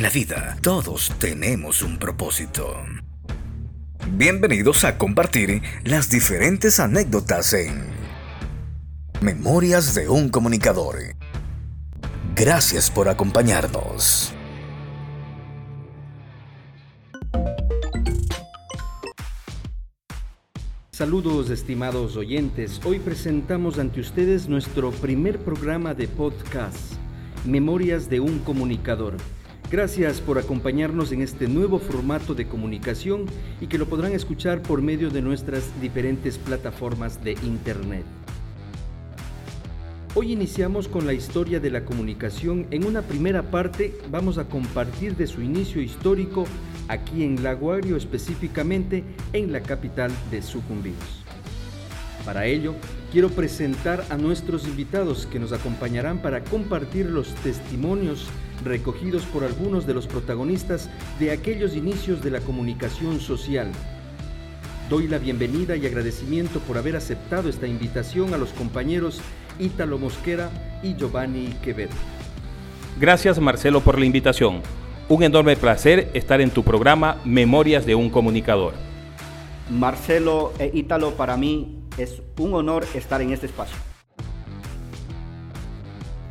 La vida, todos tenemos un propósito. Bienvenidos a compartir las diferentes anécdotas en Memorias de un Comunicador. Gracias por acompañarnos. Saludos estimados oyentes, hoy presentamos ante ustedes nuestro primer programa de podcast, Memorias de un Comunicador. Gracias por acompañarnos en este nuevo formato de comunicación y que lo podrán escuchar por medio de nuestras diferentes plataformas de Internet. Hoy iniciamos con la historia de la comunicación. En una primera parte vamos a compartir de su inicio histórico aquí en Laguario, específicamente en la capital de Sucumbíos. Para ello, quiero presentar a nuestros invitados que nos acompañarán para compartir los testimonios recogidos por algunos de los protagonistas de aquellos inicios de la comunicación social. Doy la bienvenida y agradecimiento por haber aceptado esta invitación a los compañeros Ítalo Mosquera y Giovanni Quevedo. Gracias Marcelo por la invitación. Un enorme placer estar en tu programa Memorias de un Comunicador. Marcelo e Ítalo, para mí es un honor estar en este espacio.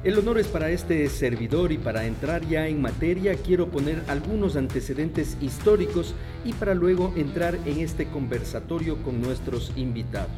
El honor es para este servidor y para entrar ya en materia quiero poner algunos antecedentes históricos y para luego entrar en este conversatorio con nuestros invitados.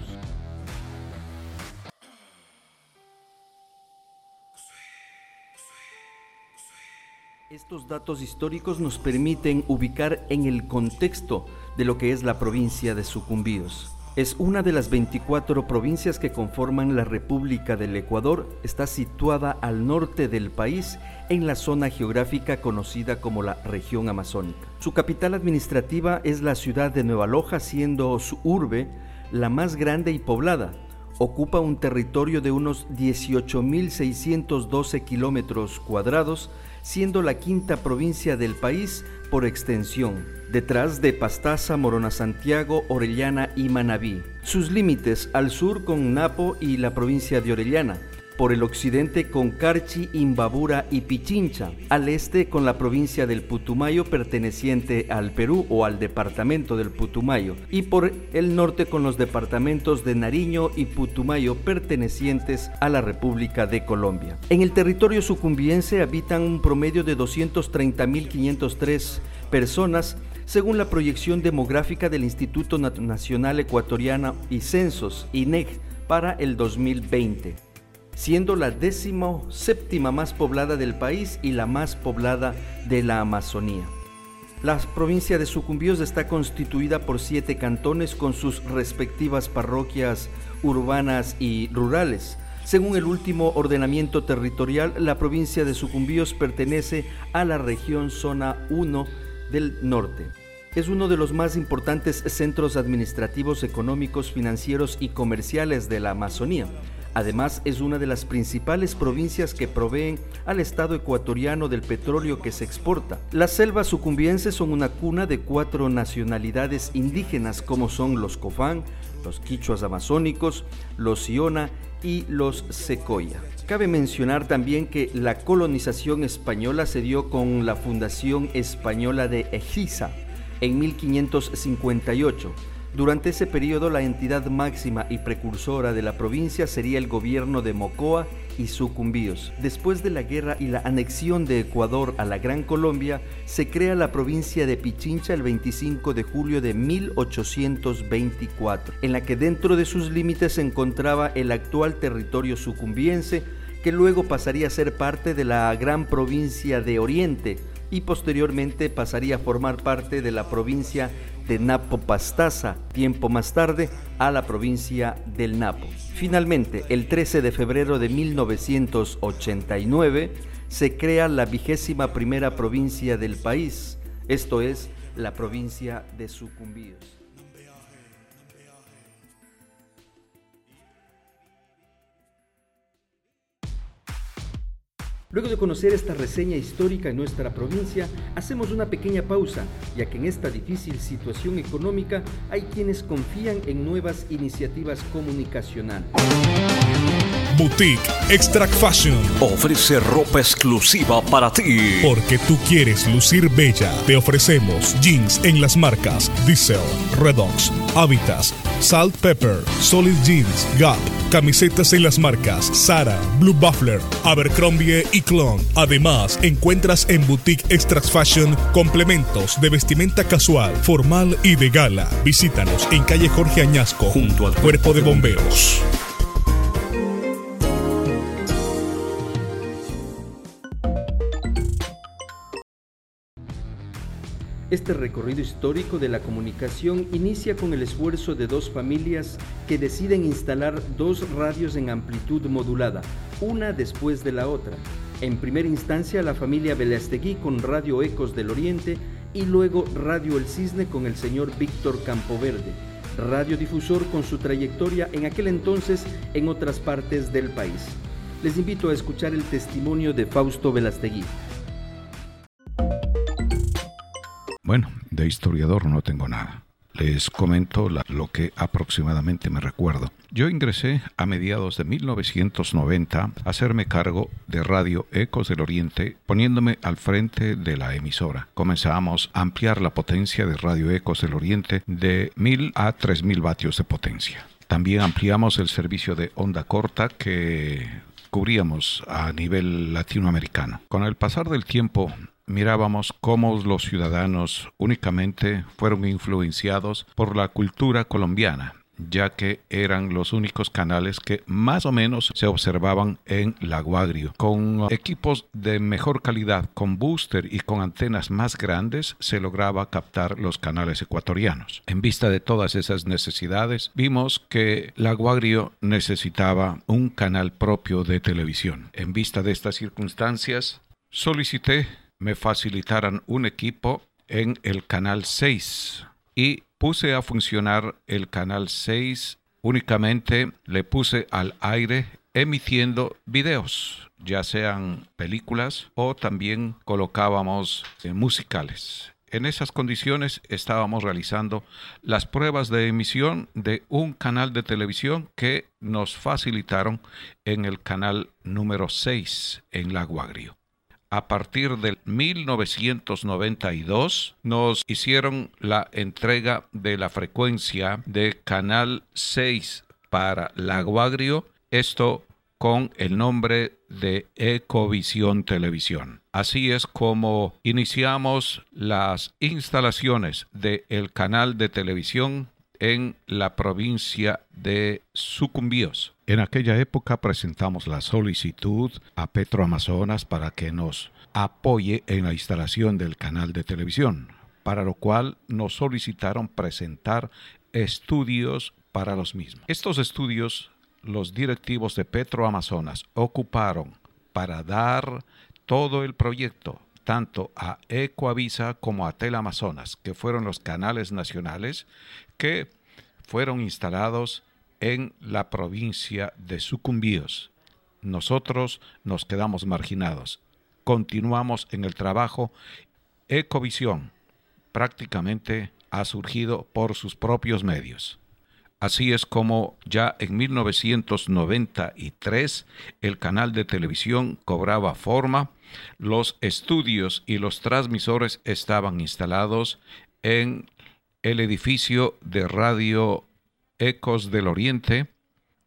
Estos datos históricos nos permiten ubicar en el contexto de lo que es la provincia de Sucumbíos. Es una de las 24 provincias que conforman la República del Ecuador. Está situada al norte del país, en la zona geográfica conocida como la región amazónica. Su capital administrativa es la ciudad de Nueva Loja, siendo su urbe la más grande y poblada. Ocupa un territorio de unos 18.612 kilómetros cuadrados, siendo la quinta provincia del país por extensión, detrás de Pastaza, Morona Santiago, Orellana y Manabí. Sus límites al sur con Napo y la provincia de Orellana, por el occidente con Carchi, Imbabura y Pichincha, al este con la provincia del Putumayo perteneciente al Perú o al departamento del Putumayo, y por el norte con los departamentos de Nariño y Putumayo pertenecientes a la República de Colombia. En el territorio sucumbiense habitan un promedio de 230.503 personas según la proyección demográfica del Instituto Nacional Ecuatoriano y Censos, INEC, para el 2020 siendo la décimo séptima más poblada del país y la más poblada de la Amazonía. La provincia de Sucumbíos está constituida por siete cantones con sus respectivas parroquias urbanas y rurales. Según el último ordenamiento territorial, la provincia de Sucumbíos pertenece a la región Zona 1 del norte. Es uno de los más importantes centros administrativos, económicos, financieros y comerciales de la Amazonía. Además, es una de las principales provincias que proveen al Estado ecuatoriano del petróleo que se exporta. Las selvas sucumbienses son una cuna de cuatro nacionalidades indígenas como son los Cofán, los quichuas amazónicos, los Iona y los Secoya. Cabe mencionar también que la colonización española se dio con la Fundación Española de Ejiza en 1558 durante ese periodo la entidad máxima y precursora de la provincia sería el gobierno de Mocoa y Sucumbíos. Después de la guerra y la anexión de Ecuador a la Gran Colombia, se crea la provincia de Pichincha el 25 de julio de 1824, en la que dentro de sus límites se encontraba el actual territorio sucumbiense, que luego pasaría a ser parte de la gran provincia de Oriente y posteriormente pasaría a formar parte de la provincia de Napo Pastaza, tiempo más tarde a la provincia del Napo. Finalmente, el 13 de febrero de 1989 se crea la vigésima primera provincia del país, esto es, la provincia de Sucumbíos. Luego de conocer esta reseña histórica en nuestra provincia, hacemos una pequeña pausa, ya que en esta difícil situación económica hay quienes confían en nuevas iniciativas comunicacionales. Boutique Extract Fashion. Ofrece ropa exclusiva para ti. Porque tú quieres lucir bella. Te ofrecemos jeans en las marcas Diesel, Redox, Habitas, Salt Pepper, Solid Jeans, Gap, camisetas en las marcas Sara, Blue Buffler, Abercrombie y Clone. Además, encuentras en Boutique Extract Fashion complementos de vestimenta casual, formal y de gala. Visítanos en calle Jorge Añasco, junto al Cuerpo de Bomberos. Este recorrido histórico de la comunicación inicia con el esfuerzo de dos familias que deciden instalar dos radios en amplitud modulada, una después de la otra. En primera instancia la familia Belastegui con Radio Ecos del Oriente y luego Radio El Cisne con el señor Víctor Campoverde, radiodifusor con su trayectoria en aquel entonces en otras partes del país. Les invito a escuchar el testimonio de Fausto Velastegui. Bueno, de historiador no tengo nada. Les comento lo que aproximadamente me recuerdo. Yo ingresé a mediados de 1990 a hacerme cargo de Radio Ecos del Oriente, poniéndome al frente de la emisora. Comenzamos a ampliar la potencia de Radio Ecos del Oriente de 1000 a 3000 vatios de potencia. También ampliamos el servicio de onda corta que cubríamos a nivel latinoamericano. Con el pasar del tiempo mirábamos cómo los ciudadanos únicamente fueron influenciados por la cultura colombiana ya que eran los únicos canales que más o menos se observaban en Laguagrio. Con equipos de mejor calidad, con booster y con antenas más grandes, se lograba captar los canales ecuatorianos. En vista de todas esas necesidades, vimos que Laguagrio necesitaba un canal propio de televisión. En vista de estas circunstancias, solicité me facilitaran un equipo en el canal 6 y puse a funcionar el canal 6 únicamente le puse al aire emitiendo videos, ya sean películas o también colocábamos eh, musicales. En esas condiciones estábamos realizando las pruebas de emisión de un canal de televisión que nos facilitaron en el canal número 6 en Lago Agrio a partir del 1992 nos hicieron la entrega de la frecuencia de Canal 6 para Lago Agrio, esto con el nombre de Ecovisión Televisión. Así es como iniciamos las instalaciones del canal de televisión en la provincia de Sucumbíos. En aquella época presentamos la solicitud a Petroamazonas para que nos apoye en la instalación del canal de televisión, para lo cual nos solicitaron presentar estudios para los mismos. Estos estudios los directivos de Petroamazonas ocuparon para dar todo el proyecto tanto a Ecoavisa como a Teleamazonas, que fueron los canales nacionales que fueron instalados en la provincia de Sucumbíos. Nosotros nos quedamos marginados. Continuamos en el trabajo. Ecovisión prácticamente ha surgido por sus propios medios. Así es como ya en 1993 el canal de televisión cobraba forma, los estudios y los transmisores estaban instalados en el edificio de Radio Ecos del Oriente.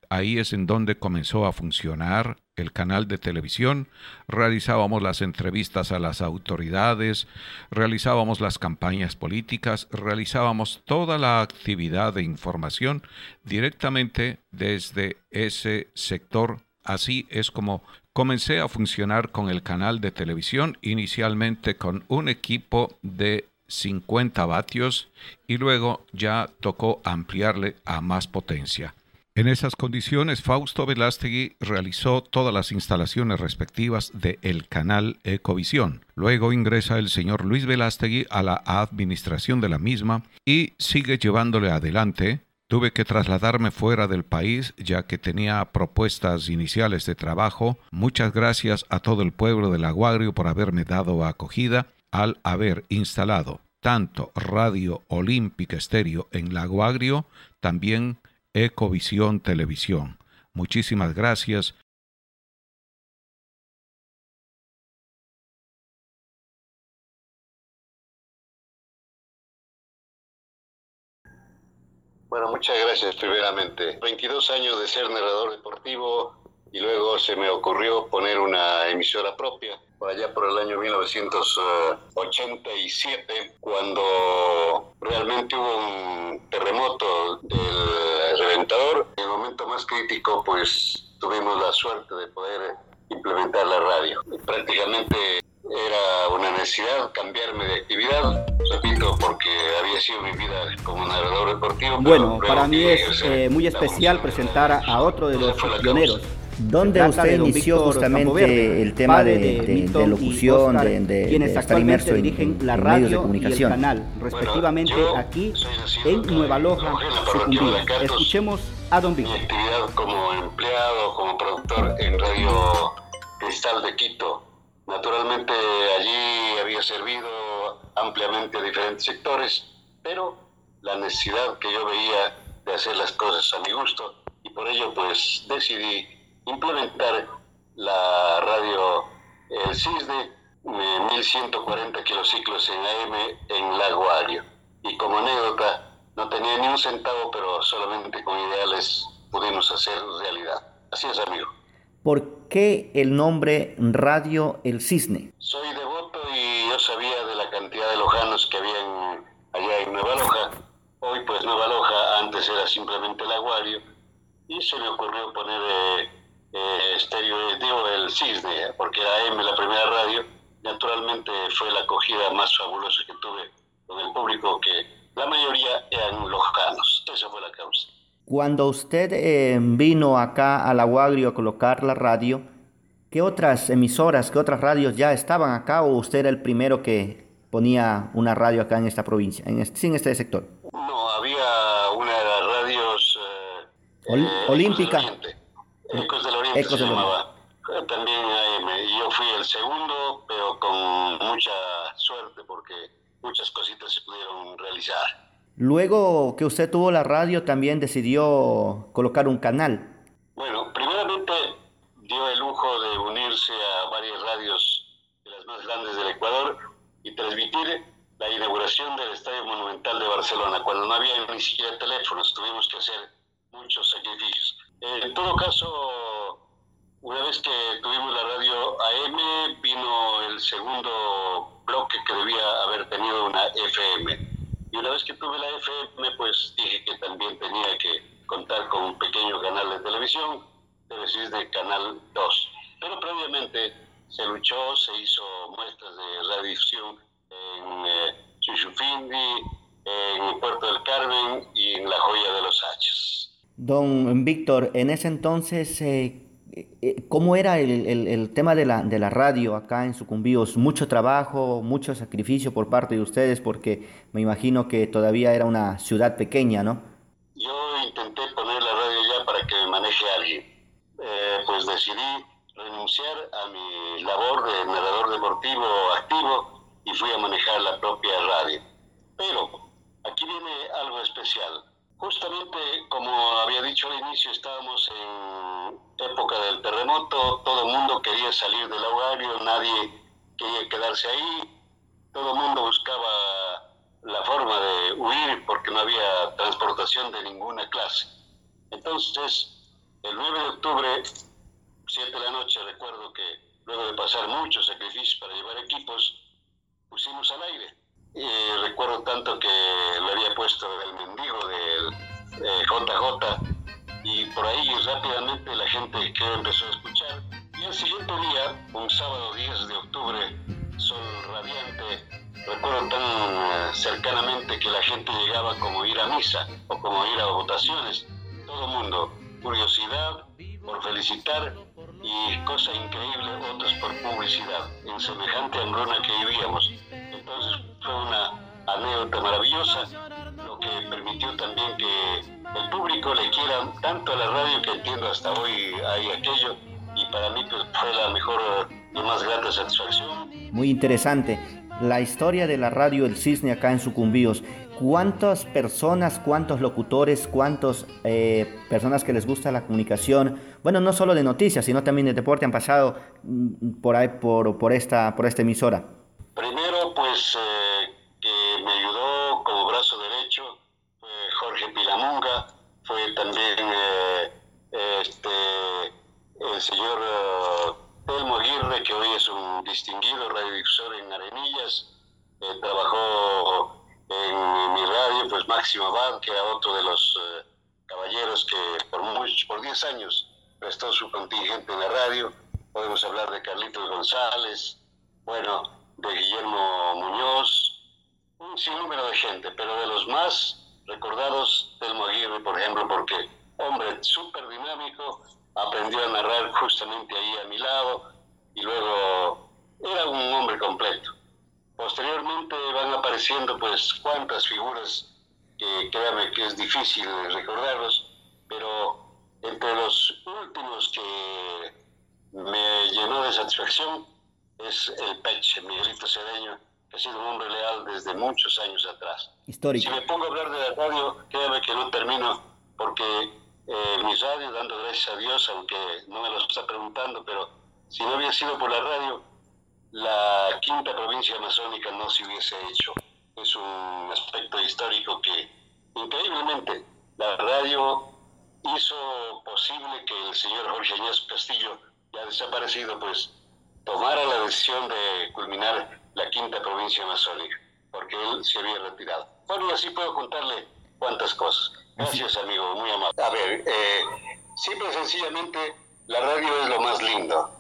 Ahí es en donde comenzó a funcionar el canal de televisión, realizábamos las entrevistas a las autoridades, realizábamos las campañas políticas, realizábamos toda la actividad de información directamente desde ese sector. Así es como comencé a funcionar con el canal de televisión, inicialmente con un equipo de 50 vatios y luego ya tocó ampliarle a más potencia. En esas condiciones, Fausto Velástegui realizó todas las instalaciones respectivas de el canal Ecovisión. Luego ingresa el señor Luis Velástegui a la administración de la misma y sigue llevándole adelante. Tuve que trasladarme fuera del país ya que tenía propuestas iniciales de trabajo. Muchas gracias a todo el pueblo del Aguagrio por haberme dado acogida al haber instalado tanto Radio Olímpica Estéreo en Lago Agrio, también Ecovisión Televisión. Muchísimas gracias. Bueno, muchas gracias primeramente. 22 años de ser narrador deportivo, y luego se me ocurrió poner una emisora propia por allá por el año 1987 cuando realmente hubo un terremoto del reventador. En el momento más crítico pues tuvimos la suerte de poder implementar la radio. Prácticamente era una necesidad cambiarme de actividad, repito, porque había sido mi vida como narrador deportivo. Bueno, para mí es eh, muy especial presentar a, otro de los pioneros. ¿Dónde usted inició justamente el tema de, de, locución, de, estar inmerso en, la radio medios de comunicación? Y el canal, respectivamente aquí en Nueva Loja, Sucumbíos. Escuchemos a Don Víctor. Mi actividad como empleado, como productor en Radio Cristal de Quito, Naturalmente allí había servido ampliamente a diferentes sectores, pero la necesidad que yo veía de hacer las cosas a mi gusto y por ello pues decidí implementar la radio El Cisne 1140 kilociclos en AM en Lago Ario. Y como anécdota, no tenía ni un centavo, pero solamente con ideales pudimos hacer realidad. Así es, amigo. ¿Por qué el nombre Radio El Cisne? Soy devoto y yo sabía de la cantidad de lojanos que habían allá en Nueva Loja. Hoy pues Nueva Loja antes era simplemente el Aguario y se me ocurrió poner eh, eh, estéreo, digo el Cisne, porque era M la primera radio. Naturalmente fue la acogida más fabulosa que tuve con el público que la mayoría eran lojanos. Esa fue la causa. Cuando usted eh, vino acá a la Guagrio a colocar la radio, ¿qué otras emisoras, qué otras radios ya estaban acá o usted era el primero que ponía una radio acá en esta provincia, en este, en este sector? No, había una de las radios eh, olímpica. Ecos del Oriente, se llamaba. También AM. Yo fui el segundo, pero con mucha suerte porque muchas cositas se pudieron realizar. Luego que usted tuvo la radio, también decidió colocar un canal. Bueno, primeramente dio el lujo de unirse a varias radios de las más grandes del Ecuador y transmitir la inauguración del Estadio Monumental de Barcelona, cuando no había ni siquiera teléfonos, tuvimos que hacer muchos sacrificios. En todo caso, una vez que tuvimos la radio AM, vino el segundo bloque que debía haber tenido una FM y una vez que tuve la FM, pues dije que también tenía que contar con un pequeño canal de televisión, pero decir de Canal 2. Pero previamente se luchó, se hizo muestras de radiación en eh, Chuchufindi, en Puerto del Carmen y en La Joya de los Hachos. Don Víctor, en ese entonces, eh, eh, ¿Cómo era el, tema de la, de la, radio acá en Sucumbíos? Mucho trabajo, mucho sacrificio por parte de ustedes, porque me imagino que todavía era una ciudad pequeña, ¿no? Yo intenté poner la radio ya para que me maneje alguien. Eh, pues decidí renunciar a mi labor de narrador deportivo activo y fui a manejar la propia radio. Pero aquí viene algo especial. Justamente como había dicho al inicio, estábamos en época del terremoto, todo el mundo quería salir del hogario, nadie quería quedarse ahí, todo el mundo buscaba la forma de huir porque no había transportación de ninguna clase. Entonces, el 9 de octubre, 7 de la noche, recuerdo que luego de pasar muchos sacrificios para llevar equipos, pusimos al aire. Y recuerdo tanto que le había puesto el mendigo del JJ y por ahí rápidamente la gente que empezó a escuchar. Y el siguiente día, un sábado 10 de octubre, sol radiante, recuerdo tan eh, cercanamente que la gente llegaba como ir a misa o como ir a votaciones. Todo mundo, curiosidad por felicitar y cosa increíble, otros por publicidad, en semejante hambruna que vivíamos. Entonces fue una anécdota maravillosa, lo que permitió también que el público le quiera tanto a la radio que entiendo hasta hoy hay aquello y para mí pues, fue la mejor y más grata satisfacción. Muy interesante. La historia de la radio El Cisne acá en Sucumbíos. ¿Cuántas personas, cuántos locutores, cuántas eh, personas que les gusta la comunicación, bueno, no solo de noticias, sino también de deporte, han pasado mm, por ahí, por, por, esta, por esta emisora? Primero, pues, eh, que me ayudó como brazo derecho Jorge Pilamón, época fue también eh, este, el señor uh, Telmo Aguirre, que hoy es un distinguido radiodifusor en Arenillas, eh, trabajó en mi radio, pues Máximo Abad, que era otro de los uh, caballeros que por, muchos, por 10 años prestó su contingente en la radio. Podemos hablar de Carlitos González, bueno, de Guillermo Muñoz, un sinnúmero de gente, pero de los más recordados, Telmo Aguirre, por ejemplo, porque hombre súper dinámico, aprendió a narrar justamente ahí a mi lado y luego era un hombre completo. Posteriormente van apareciendo pues cuantas figuras que créame que es difícil recordarlos, pero entre los últimos que me llenó de satisfacción es el Peche, Miguelito Cedeño, que ha sido un hombre leal desde muchos años atrás. Histórico. Si me pongo a hablar de la radio, créame que no termino, porque eh, mi radio, dando gracias a Dios, aunque no me lo está preguntando, pero si no hubiera sido por la radio, la quinta provincia amazónica no se hubiese hecho. Es un aspecto histórico que, increíblemente, la radio hizo posible que el señor Jorge Añez Castillo, ya desaparecido, pues tomara la decisión de culminar la quinta provincia amazónica, porque él se había retirado. Bueno, así puedo contarle cuántas cosas. Gracias, amigo, muy amable. A ver, eh, simple y sencillamente, la radio es lo más lindo.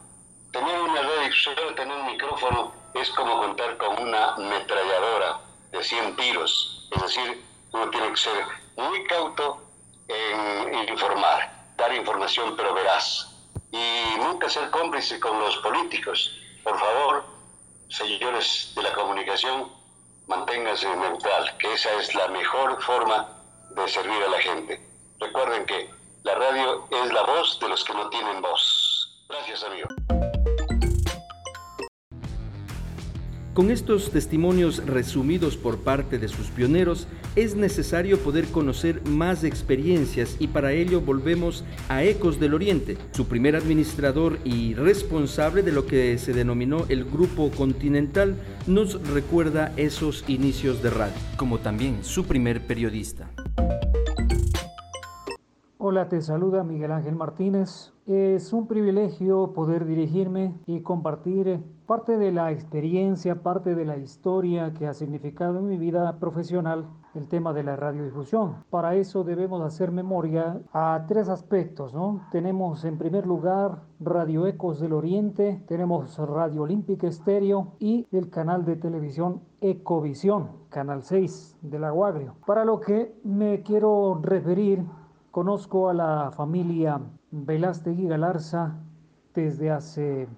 Tener una radio, tener un micrófono, es como contar con una ametralladora de 100 tiros. Es decir, uno tiene que ser muy cauto en informar, dar información pero veraz. Y nunca ser cómplice con los políticos. Por favor, señores de la comunicación, manténganse neutral, que esa es la mejor forma de servir a la gente. Recuerden que la radio es la voz de los que no tienen voz. Gracias, amigo. Con estos testimonios resumidos por parte de sus pioneros, es necesario poder conocer más experiencias y para ello volvemos a Ecos del Oriente. Su primer administrador y responsable de lo que se denominó el Grupo Continental nos recuerda esos inicios de radio, como también su primer periodista. Hola, te saluda Miguel Ángel Martínez. Es un privilegio poder dirigirme y compartir parte de la experiencia, parte de la historia que ha significado en mi vida profesional el tema de la radiodifusión. Para eso debemos hacer memoria a tres aspectos, ¿no? Tenemos en primer lugar Radio Ecos del Oriente, tenemos Radio Olímpica Estéreo y el canal de televisión Ecovisión, canal 6 del Aguagrio. Para lo que me quiero referir Conozco a la familia Velázquez Galarza desde hace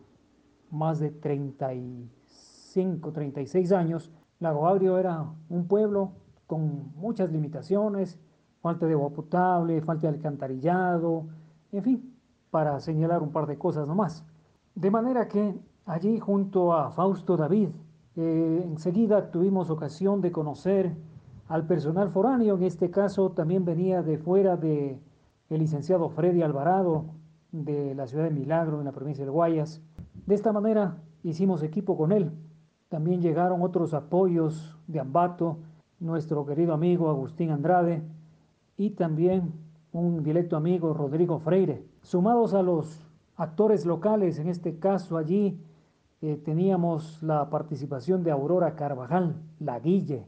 más de 35, 36 años. Lago Agrio era un pueblo con muchas limitaciones, falta de agua potable, falta de alcantarillado, en fin, para señalar un par de cosas nomás. De manera que allí junto a Fausto David, eh, enseguida tuvimos ocasión de conocer al personal foráneo, en este caso también venía de fuera de el licenciado Freddy Alvarado de la ciudad de Milagro en la provincia de Guayas. De esta manera hicimos equipo con él. También llegaron otros apoyos de Ambato, nuestro querido amigo Agustín Andrade y también un directo amigo Rodrigo Freire. Sumados a los actores locales, en este caso allí eh, teníamos la participación de Aurora Carvajal, la Guille,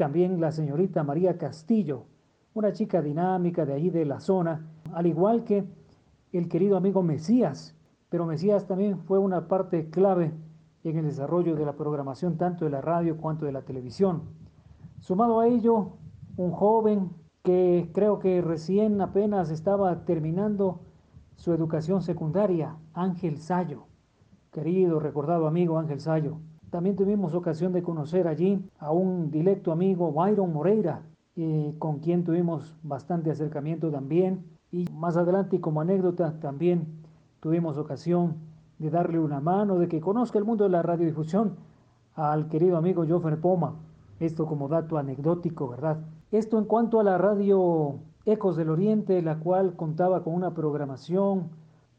también la señorita María Castillo, una chica dinámica de allí de la zona, al igual que el querido amigo Mesías, pero Mesías también fue una parte clave en el desarrollo de la programación tanto de la radio cuanto de la televisión. Sumado a ello, un joven que creo que recién apenas estaba terminando su educación secundaria, Ángel Sayo, querido, recordado amigo Ángel Sayo. También tuvimos ocasión de conocer allí a un directo amigo, Byron Moreira, eh, con quien tuvimos bastante acercamiento también. Y más adelante, como anécdota, también tuvimos ocasión de darle una mano, de que conozca el mundo de la radiodifusión al querido amigo Joffer Poma. Esto como dato anecdótico, ¿verdad? Esto en cuanto a la radio Ecos del Oriente, la cual contaba con una programación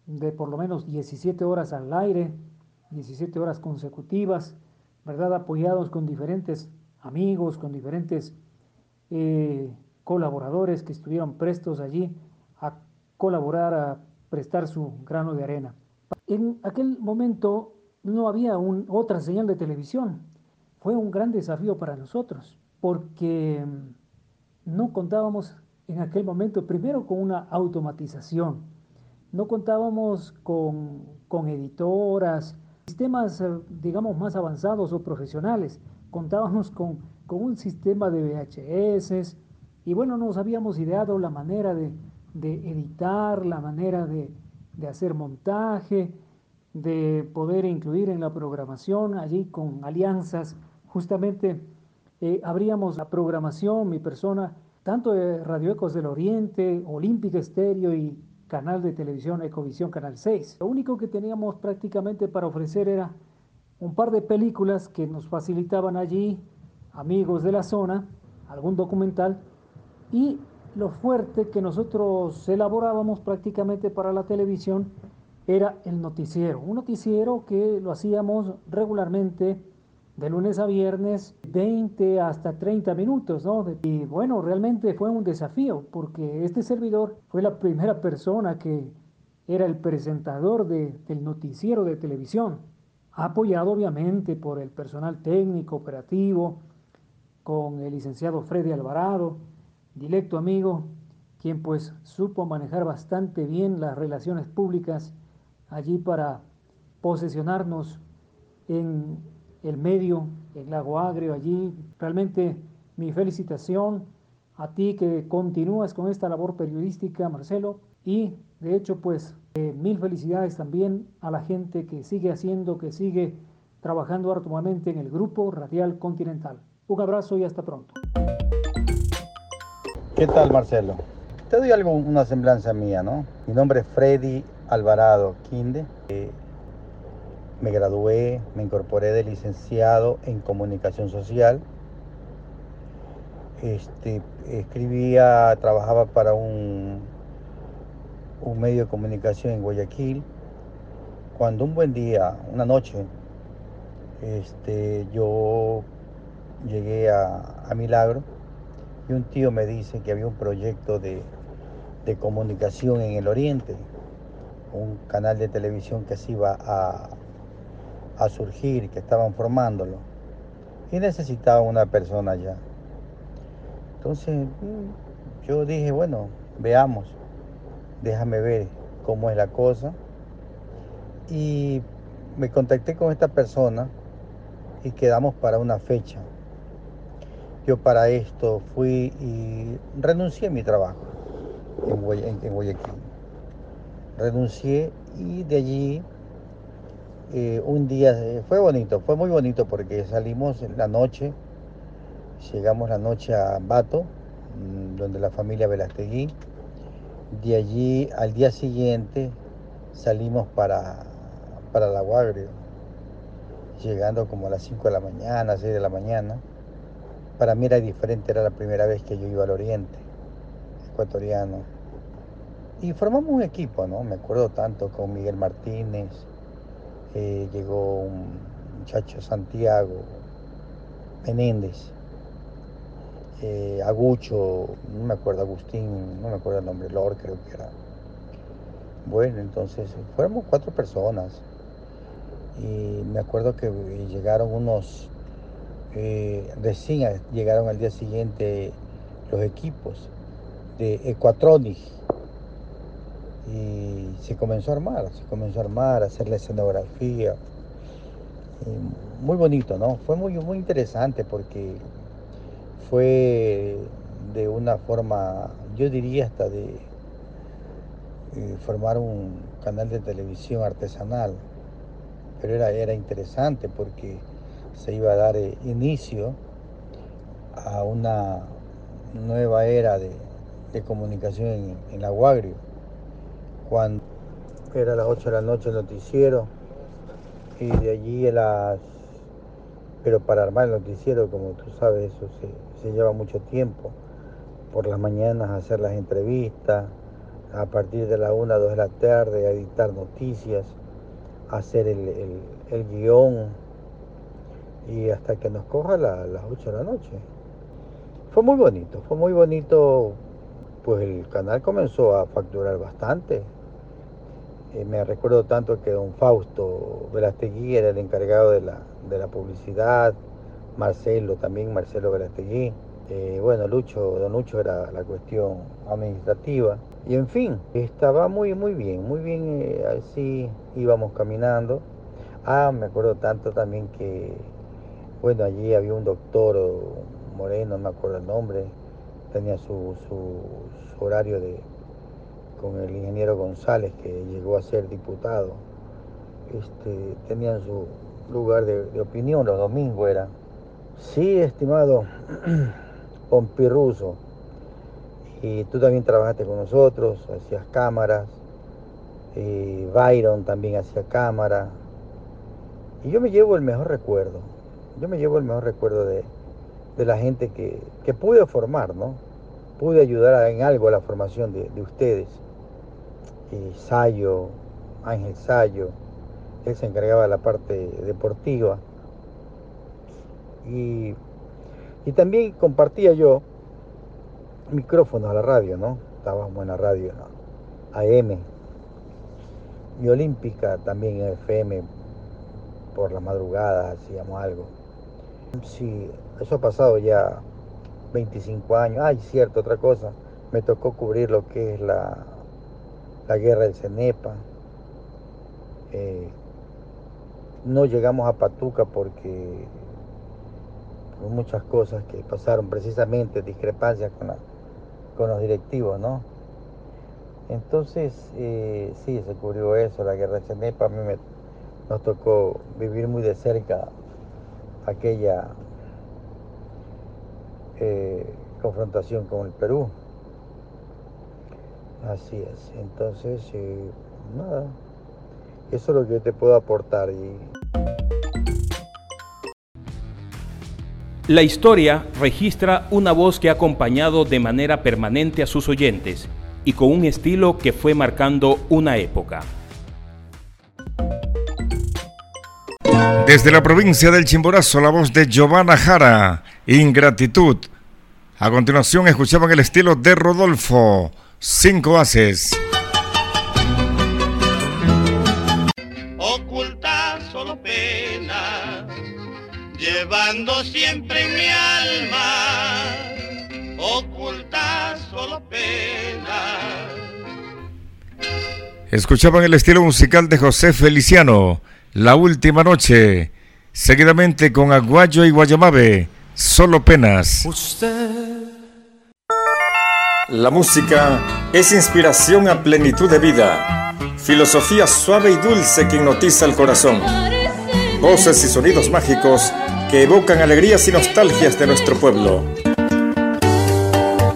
de por lo menos 17 horas al aire, 17 horas consecutivas, ¿verdad? Apoyados con diferentes amigos, con diferentes eh, colaboradores que estuvieron prestos allí a colaborar, a prestar su grano de arena. En aquel momento no había otra señal de televisión. Fue un gran desafío para nosotros porque no contábamos en aquel momento primero con una automatización, no contábamos con, con editoras, sistemas, eh, digamos, más avanzados o profesionales. Contábamos con, con un sistema de VHS y bueno, nos habíamos ideado la manera de, de editar, la manera de, de, hacer montaje, de poder incluir en la programación allí con alianzas. Justamente eh, abríamos la programación, mi persona, tanto de Radio Ecos del Oriente, Olímpica Estéreo y canal de televisión Ecovisión Canal 6. Lo único que teníamos prácticamente para ofrecer era un par de películas que nos facilitaban allí amigos de la zona, algún documental y lo fuerte que nosotros elaborábamos prácticamente para la televisión era el noticiero. Un noticiero que lo hacíamos regularmente de lunes a viernes, 20 hasta 30 minutos, ¿no? Y bueno, realmente fue un desafío porque este servidor fue la primera persona que era el presentador del noticiero de televisión, apoyado obviamente por el personal técnico, operativo, con el licenciado Freddy Alvarado, directo amigo, quien pues supo manejar bastante bien las relaciones públicas allí para posesionarnos en el medio, el lago agrio allí. Realmente mi felicitación a ti que continúas con esta labor periodística, Marcelo, y de hecho pues eh, mil felicidades también a la gente que sigue haciendo, que sigue trabajando arduamente en el grupo Radial Continental. Un abrazo y hasta pronto. ¿Qué tal Marcelo? Te doy una semblanza mía, ¿no? Mi nombre es Freddy Alvarado Quinde. Eh, me gradué, me incorporé de licenciado en comunicación social. Este, escribía, trabajaba para un, un medio de comunicación en Guayaquil. Cuando un buen día, una noche, este, yo llegué a, a Milagro y un tío me dice que había un proyecto de, de comunicación en el oriente, un canal de televisión que se iba a, a surgir, que estaban formándolo. Y necesitaba una persona ya. Entonces mm, yo dije, bueno, veamos, déjame ver cómo es la cosa. Y me contacté con esta persona y quedamos para una fecha. Yo para esto fui y renuncié a mi trabajo en Guayaquil. Renuncié y de allí eh, un día, fue bonito, fue muy bonito porque salimos en la noche, llegamos la noche a Bato, mm, donde la familia Velastegui, de allí al día siguiente salimos para, para la Guagrio, llegando como a las 5 de la mañana, 6 de la mañana. Para mí era diferente, era la primera vez que yo iba al oriente, ecuatoriano. Y formamos un equipo, ¿no? Me acuerdo tanto con Miguel Martínez, eh, llegó un muchacho Santiago Menéndez, eh, Agucho, no me acuerdo, Agustín, no me acuerdo el nombre, Lord creo que era. Bueno, entonces fuéramos cuatro personas y me acuerdo que llegaron unos, eh, recién llegaron al día siguiente los equipos de Equatronic y se comenzó a armar, se comenzó a armar, a hacer la escenografía. muy bonito, ¿no? Fue muy, muy interesante porque fue de una forma, yo diría hasta de eh, formar un canal de televisión artesanal, pero era, era interesante porque se iba a dar eh, inicio a una nueva era de, comunicación en, en la cuando era las 8 de la noche el noticiero y de allí a las... Pero para armar el noticiero, como tú sabes, eso se, lleva mucho tiempo. Por las mañanas hacer las entrevistas, a partir de la 1 a 2 de la tarde a editar noticias, hacer el, guion y hasta que nos coja las 8 de la noche. fue muy bonito, fue muy bonito, pues el canal comenzó a facturar bastante. Eh, me recuerdo tanto que don Fausto Velastegui era el encargado de la, de la publicidad, Marcelo también, Marcelo Velastegui. Eh, bueno, Lucho, don Lucho era la cuestión administrativa. Y en fin, estaba muy, muy bien, muy bien, eh, así íbamos caminando. Ah, me acuerdo tanto también que, bueno, allí había un doctor moreno, no me acuerdo el nombre, tenía su, su, horario de, con el ingeniero González, que llegó a ser diputado. Este, tenían su lugar de, de opinión, los domingos era. Sí, estimado Pompirruso, y tú también trabajaste con nosotros, hacías cámaras, y Byron también hacía cámara, y yo me llevo el mejor recuerdo, yo me llevo el mejor recuerdo de, la gente que, pude formar, ¿no? Pude ayudar en algo a la formación de, ustedes. Y Sayo, Ángel Sayo, él se encargaba de la parte deportiva. Y, y también compartía yo micrófono a la radio, ¿no? Estábamos en la radio AM y Olímpica también en FM por la madrugada hacíamos algo. Sí, eso ha pasado ya 25 años. Ay, cierto, otra cosa. Me tocó cubrir lo que es la, la guerra del Cenepa. Eh, no llegamos a Patuca porque muchas cosas que pasaron, precisamente discrepancias con, los directivos, ¿no? Entonces, eh, sí, se cubrió eso, la guerra de Cenepa. A mí me, nos tocó vivir muy de cerca aquella eh, confrontación con el Perú. Así es. Entonces, eh, nada, eso es lo que yo te puedo aportar. Y... La historia registra una voz que ha acompañado de manera permanente a sus oyentes y con un estilo que fue marcando una época. Desde la provincia del Chimborazo, la voz de Giovanna Jara, Ingratitud. A continuación escuchaban el estilo de Rodolfo, Cinco Haces. Oculta solo pena, llevando siempre en mi alma. Oculta solo pena. Escuchaban el estilo musical de José Feliciano. La última noche, seguidamente con Aguayo y Guayamabe, solo penas. La música es inspiración a plenitud de vida, filosofía suave y dulce que hipnotiza el corazón, voces y sonidos mágicos que evocan alegrías y nostalgias de nuestro pueblo.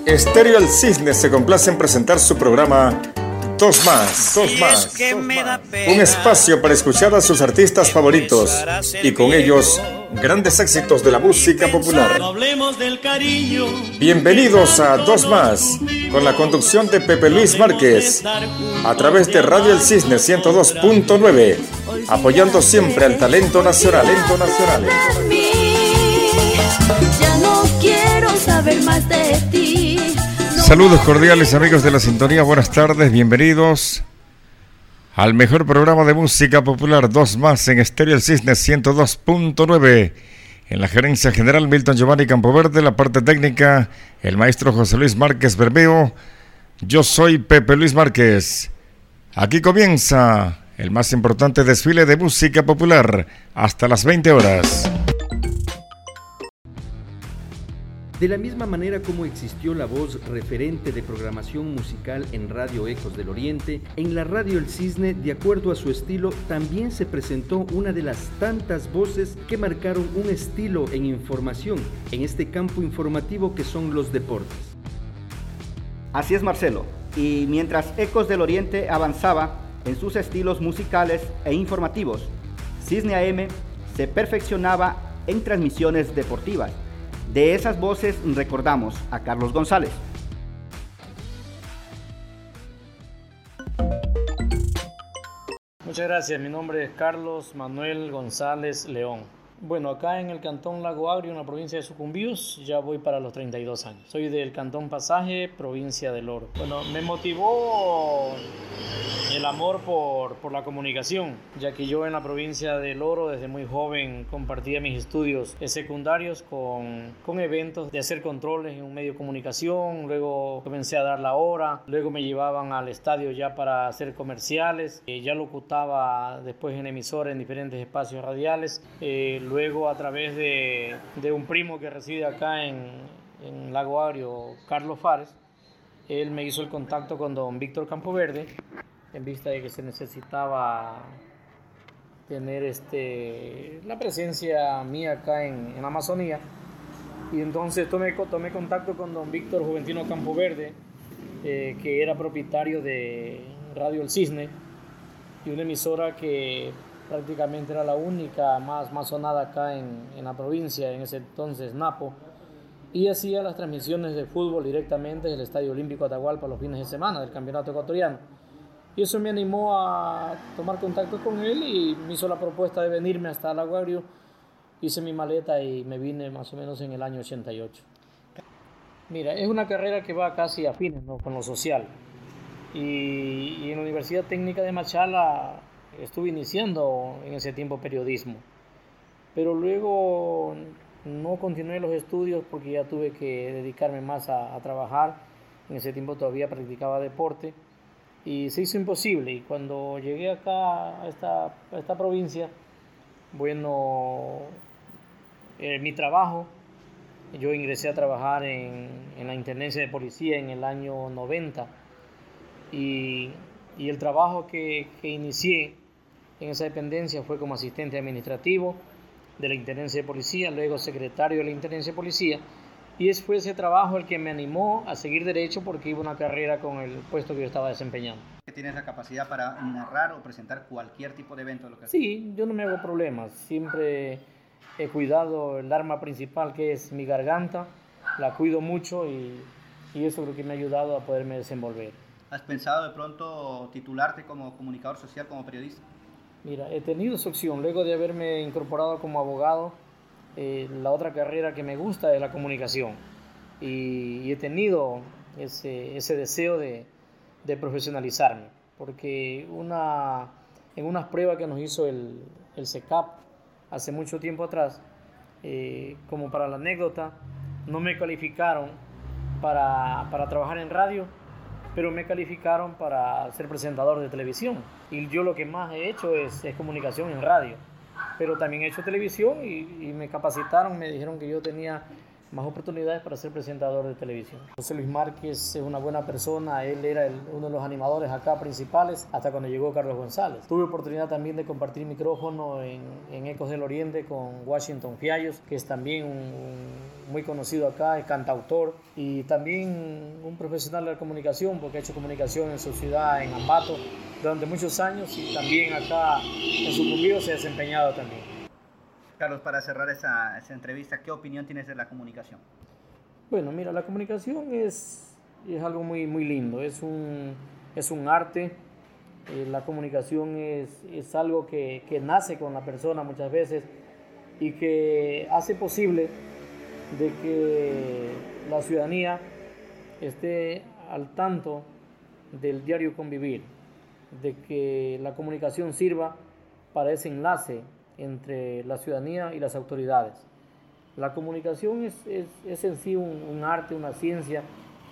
Estéreo El Cisne se complace en presentar su programa Dos más, dos más. Un espacio para escuchar a sus artistas favoritos y con ellos grandes éxitos de la música popular. Bienvenidos a Dos más, con la conducción de Pepe Luis Márquez, a través de Radio El Cisne 102.9, apoyando siempre al talento nacional. Talento nacional. Ya no quiero saber más de ti. Saludos cordiales amigos de la sintonía, buenas tardes, bienvenidos al mejor programa de música popular, dos más en Estéreo El Cisne 102.9. En la gerencia general Milton Giovanni Campoverde, la parte técnica el maestro José Luis Márquez Berbeo. Yo soy Pepe Luis Márquez. Aquí comienza el más importante desfile de música popular hasta las 20 horas. De la misma manera como existió la voz referente de programación musical en Radio Ecos del Oriente, en la Radio El Cisne, de acuerdo a su estilo, también se presentó una de las tantas voces que marcaron un estilo en información en este campo informativo que son los deportes. Así es Marcelo, y mientras Ecos del Oriente avanzaba en sus estilos musicales e informativos, Cisne AM se perfeccionaba en transmisiones deportivas de esas voces recordamos a Carlos González. Muchas gracias, mi nombre es Carlos Manuel González León. Bueno, acá en el cantón Lago Agrio, en la provincia de Sucumbíos, ya voy para los 32 años. Soy del cantón Pasaje, provincia del Oro. Bueno, me motivó el amor por, por, la comunicación, ya que yo en la provincia del Oro desde muy joven compartía mis estudios secundarios con, con eventos de hacer controles en un medio de comunicación, luego comencé a dar la hora, luego me llevaban al estadio ya para hacer comerciales, eh, ya locutaba después en emisora en diferentes espacios radiales, eh, luego a través de, un primo que reside acá en, en Lago Agrio, Carlos Fares, él me hizo el contacto con don Víctor Campoverde en vista de que se necesitaba tener este, la presencia mía acá en, en Amazonía. Y entonces tomé, tomé contacto con don Víctor Juventino Campoverde, eh, que era propietario de Radio El Cisne, y una emisora que prácticamente era la única más, más sonada acá en, en la provincia, en ese entonces Napo, y hacía las transmisiones de fútbol directamente del Estadio Olímpico Atahualpa los fines de semana del Campeonato Ecuatoriano. Y eso me animó a tomar contacto con él y me hizo la propuesta de venirme hasta el Aguario. Hice mi maleta y me vine más o menos en el año 88. Mira, es una carrera que va casi a fines ¿no? con lo social. Y, en la Universidad Técnica de Machala estuve iniciando en ese tiempo periodismo. Pero luego no continué los estudios porque ya tuve que dedicarme más a, trabajar. En ese tiempo todavía practicaba deporte y se hizo imposible. Y cuando llegué acá a esta, a esta provincia, bueno, eh, mi trabajo, yo ingresé a trabajar en, en, la Intendencia de Policía en el año 90 y, y el trabajo que, que, inicié en esa dependencia fue como asistente administrativo de la Intendencia de Policía, luego secretario de la Intendencia de Policía y fue ese trabajo el que me animó a seguir derecho porque iba una carrera con el puesto que yo estaba desempeñando. ¿Tienes la capacidad para narrar o presentar cualquier tipo de evento? Lo que sí, yo no me hago problemas. Siempre he cuidado el arma principal que es mi garganta. La cuido mucho y, y eso creo que me ha ayudado a poderme desenvolver. ¿Has pensado de pronto titularte como comunicador social, como periodista? Mira, he tenido esa opción. Luego de haberme incorporado como abogado, eh, la otra carrera que me gusta es la comunicación y, he tenido ese, ese deseo de, profesionalizarme porque una, en unas pruebas que nos hizo el, el hace mucho tiempo atrás, eh, como para la anécdota, no me calificaron para trabajar en radio, pero me calificaron para ser presentador de televisión. Y yo lo que más he hecho es, comunicación en radio pero también he hecho televisión y, me capacitaron, me dijeron que yo tenía más oportunidades para ser presentador de televisión. José Luis Márquez es una buena persona, él era uno de los animadores acá principales hasta cuando llegó Carlos González. Tuve oportunidad también de compartir micrófono en, Ecos del Oriente con Washington Fiallos, que es también un, muy conocido acá, es cantautor y también un profesional de la comunicación porque ha hecho comunicación en su ciudad, en Ambato, durante muchos años y también acá en Sucumbío se ha desempeñado también. Carlos, para cerrar esa, esa, entrevista, ¿qué opinión tienes de la comunicación? Bueno, mira, la comunicación es, es algo muy, muy lindo, es un, es un arte, eh, la comunicación es, es algo que, que, nace con la persona muchas veces y que hace posible de que la ciudadanía esté al tanto del diario convivir, de que la comunicación sirva para ese enlace entre la ciudadanía y las autoridades. La comunicación es, es, es en sí un, un, arte, una ciencia,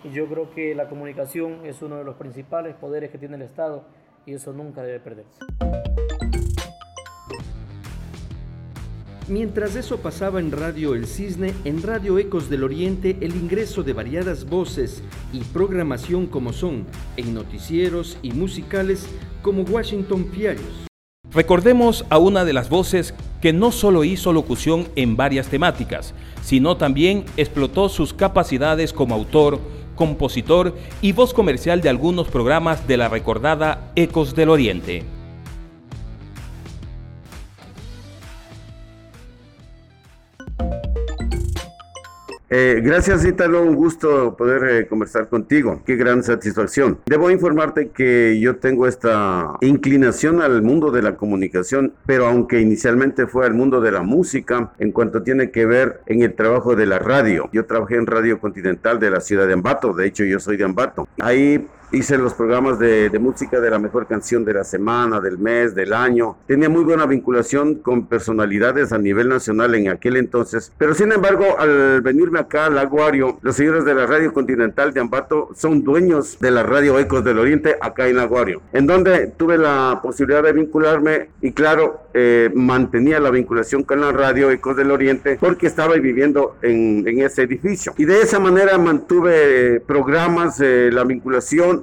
y yo creo que la comunicación es uno de los principales poderes que tiene el Estado y eso nunca debe perderse. Mientras eso pasaba en Radio El Cisne, en Radio Ecos del Oriente el ingreso de variadas voces y programación como son en noticieros y musicales como Washington Fiallos. Recordemos a una de las voces que no solo hizo locución en varias temáticas, sino también explotó sus capacidades como autor, compositor y voz comercial de algunos programas de la recordada Ecos del Oriente. Eh, gracias, Ítalo. Un gusto poder eh, conversar contigo. Qué gran satisfacción. Debo informarte que yo tengo esta inclinación al mundo de la comunicación, pero aunque inicialmente fue al mundo de la música, en cuanto tiene que ver en el trabajo de la radio. Yo trabajé en Radio Continental de la ciudad de Ambato. De hecho, yo soy de Ambato. Ahí hice los programas de, música de la mejor canción de la semana, del mes, del año. Tenía muy buena vinculación con personalidades a nivel nacional en aquel entonces. Pero sin embargo, al venirme acá al Aguario, los señores de la Radio Continental de Ambato son dueños de la Radio Ecos del Oriente acá en Aguario, en donde tuve la posibilidad de vincularme y claro, eh, mantenía la vinculación con la Radio Ecos del Oriente porque estaba viviendo en, en ese edificio. Y de esa manera mantuve programas, eh, la vinculación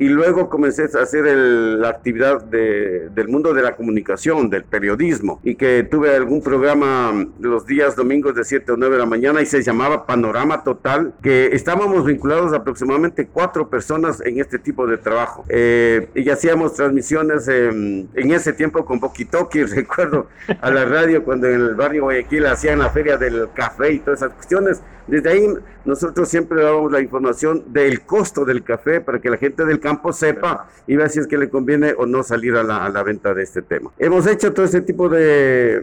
y luego comencé a hacer la actividad del mundo de la comunicación, del periodismo, y que tuve algún programa los días domingos de 7 o 9 de la mañana y se llamaba Panorama Total, que estábamos vinculados aproximadamente cuatro personas en este tipo de trabajo. Eh, y hacíamos transmisiones en ese tiempo con Boquitoki, recuerdo a la radio cuando en el barrio Guayaquil hacían la feria del café y todas esas cuestiones. Desde ahí nosotros siempre dábamos la información del costo del café para que la gente del campo sepa y vea si es que le conviene o no salir a la, venta de este tema. Hemos hecho todo este tipo de,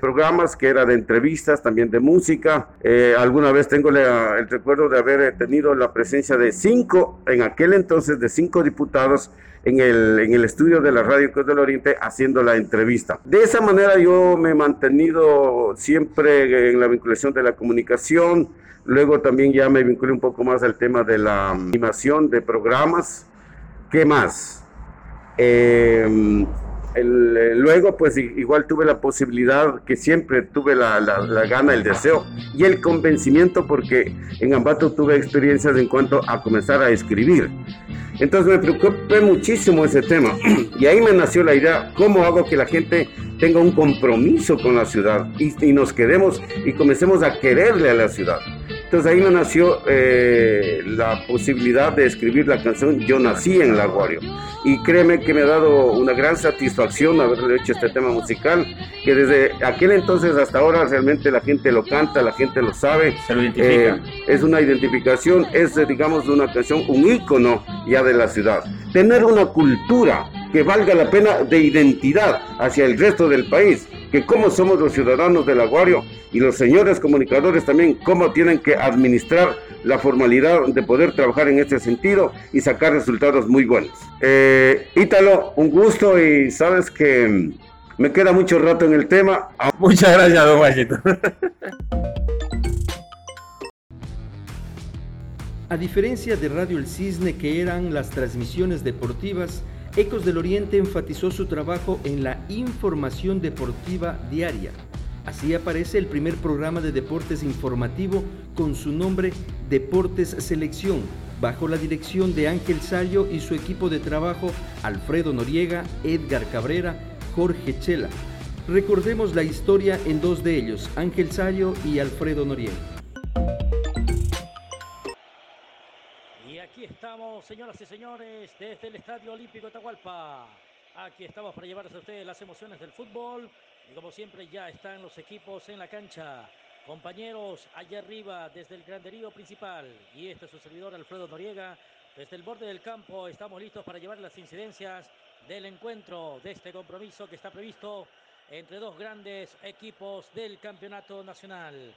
programas que era de entrevistas, también de música. Eh, alguna vez tengo el recuerdo de haber tenido la presencia de cinco, en aquel entonces, de cinco diputados en el, en el estudio de la Radio Cruz del Oriente haciendo la entrevista. De esa manera yo me he mantenido siempre en la vinculación de la comunicación, Luego también ya me vinculé un poco más al tema de la animación de programas. ¿Qué más? Em, eh, luego, pues igual tuve la posibilidad, que siempre tuve la, la, gana, el deseo y el convencimiento, porque en Ambato tuve experiencias en cuanto a comenzar a escribir. Entonces me preocupé muchísimo ese tema y ahí me nació la idea, ¿cómo hago que la gente tenga un compromiso con la ciudad y, y nos quedemos y comencemos a quererle a la ciudad? Entonces ahí me nació eh, la posibilidad de escribir la canción Yo nací en el Aguario. Y créeme que me ha dado una gran satisfacción haberle hecho este tema musical, que desde aquel entonces hasta ahora realmente la gente lo canta, la gente lo sabe. Se lo identifica. Eh, es una identificación, es digamos una canción, un ícono ya de la ciudad. Tener una cultura que valga la pena de identidad hacia el resto del país, que como somos los ciudadanos del Aguario y los señores comunicadores también, cómo tienen que administrar la formalidad de poder trabajar en este sentido y sacar resultados muy buenos. Eh, Ítalo, un gusto y sabes que me queda mucho rato en el tema. Muchas gracias, don Guayito. A diferencia de Radio El Cisne, que eran las transmisiones deportivas, Ecos del Oriente enfatizó su trabajo en la información deportiva diaria. Así aparece el primer programa de deportes informativo con su nombre Deportes Selección, bajo la dirección de Ángel Sallo y su equipo de trabajo Alfredo Noriega, Edgar Cabrera, Jorge Chela. Recordemos la historia en dos de ellos, Ángel Sallo y Alfredo Noriega. Estamos, señoras y señores, desde el Estadio Olímpico Tahualpa. Aquí estamos para llevarles a ustedes las emociones del fútbol. Y como siempre, ya están los equipos en la cancha. Compañeros, allá arriba, desde el granderío principal. Y este es su servidor, Alfredo Noriega. Desde el borde del campo, estamos listos para llevar las incidencias del encuentro, de este compromiso que está previsto entre dos grandes equipos del campeonato nacional.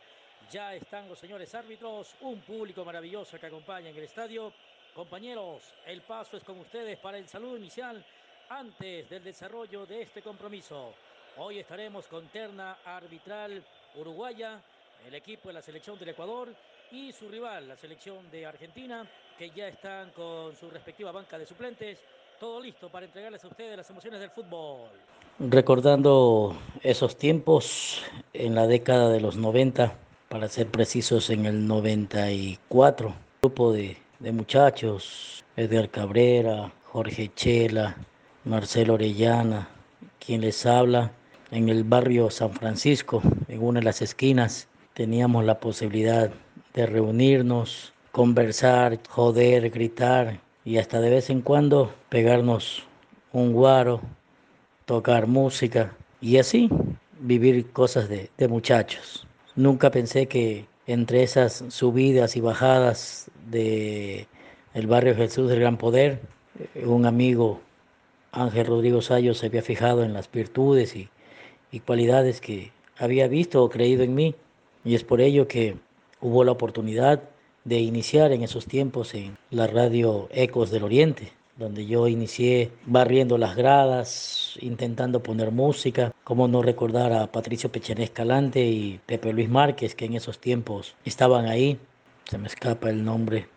Ya están los señores árbitros, un público maravilloso que acompaña en el estadio Compañeros, el paso es con ustedes para el saludo inicial antes del desarrollo de este compromiso. Hoy estaremos con terna arbitral uruguaya, el equipo de la selección del Ecuador y su rival, la selección de Argentina, que ya están con su respectiva banca de suplentes. Todo listo para entregarles a ustedes las emociones del fútbol. Recordando esos tiempos en la década de los 90, para ser precisos en el 94, grupo de de muchachos, Edgar Cabrera, Jorge Chela, Marcelo Orellana, quien les habla en el barrio San Francisco, en una de las esquinas, teníamos la posibilidad de reunirnos, conversar, joder, gritar y hasta de vez en cuando pegarnos un guaro, tocar música y así vivir cosas de, de muchachos. Nunca pensé que entre esas subidas y bajadas de el barrio Jesús del Gran Poder, eh, un amigo, Ángel Rodrigo Sayo, se había fijado en las virtudes y, y cualidades que había visto o creído en mí, y es por ello que hubo la oportunidad de iniciar en esos tiempos en la radio Ecos del Oriente, donde yo inicié barriendo las gradas, intentando poner música, como no recordar a Patricio Pechené Escalante y Pepe Luis Márquez, que en esos tiempos estaban ahí, se me escapa el nombre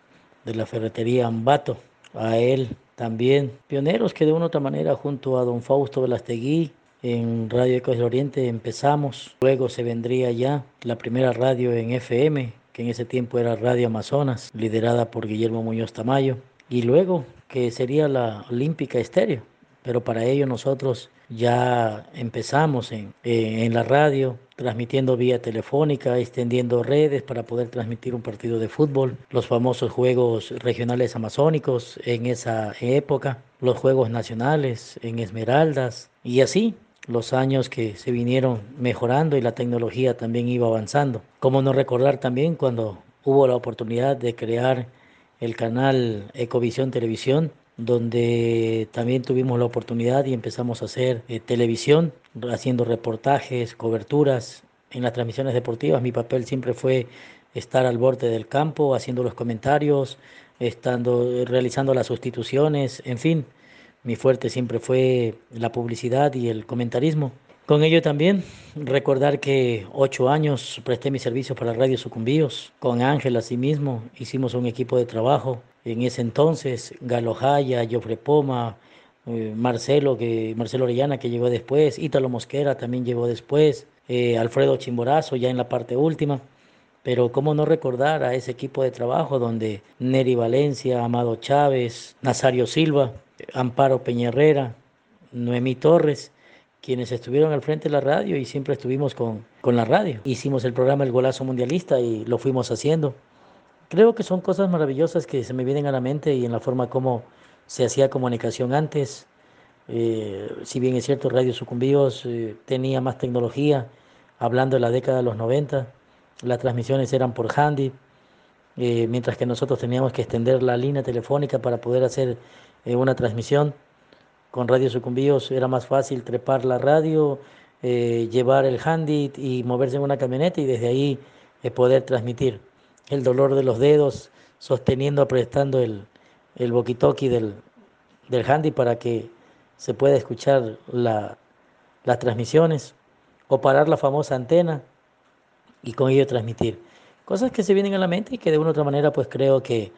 de la ferretería Ambato, a él también, pioneros que de una u otra manera junto a don Fausto Velastegui en Radio Ecos del Oriente empezamos, luego se vendría ya la primera radio en FM, que en ese tiempo era Radio Amazonas, liderada por Guillermo Muñoz Tamayo, y luego que sería la Olímpica Estéreo. Pero para ello nosotros ya empezamos en, en la radio, transmitiendo vía telefónica, extendiendo redes para poder transmitir un partido de fútbol, los famosos Juegos Regionales Amazónicos en esa época, los Juegos Nacionales en Esmeraldas y así los años que se vinieron mejorando y la tecnología también iba avanzando. ¿Cómo no recordar también cuando hubo la oportunidad de crear el canal Ecovisión Televisión, donde también tuvimos la oportunidad y empezamos a hacer eh, televisión, haciendo reportajes, coberturas en las transmisiones deportivas. Mi papel siempre fue estar al borde del campo, haciendo los comentarios, estando realizando las sustituciones, en fin, mi fuerte siempre fue la publicidad y el comentarismo. Con ello también recordar que ocho años presté mis servicios para Radio Sucumbíos. Con Ángel asimismo hicimos un equipo de trabajo. En ese entonces Galo Jaya, Jofre Poma, eh, Marcelo, que, Marcelo Orellana que llegó después, Ítalo Mosquera también llegó después, eh, Alfredo Chimborazo ya en la parte última. Pero cómo no recordar a ese equipo de trabajo donde Neri Valencia, Amado Chávez, Nazario Silva, Amparo Peñerrera, Noemí Torres, quienes estuvieron al frente de la radio y siempre estuvimos con, con la radio. Hicimos el programa El Golazo Mundialista y lo fuimos haciendo. Creo que son cosas maravillosas que se me vienen a la mente y en la forma como se hacía comunicación antes. Eh, si bien es cierto, Radio Sucumbíos eh, tenía más tecnología, hablando de la década de los 90, las transmisiones eran por handy, eh, mientras que nosotros teníamos que extender la línea telefónica para poder hacer eh, una transmisión. Con Radio Sucumbíos era más fácil trepar la radio, eh, llevar el handy y moverse en una camioneta y desde ahí eh, poder transmitir. El dolor de los dedos sosteniendo, apretando el, el boquitoki del, del handy para que se pueda escuchar la, las transmisiones o parar la famosa antena y con ello transmitir. Cosas que se vienen a la mente y que de una u otra manera pues creo que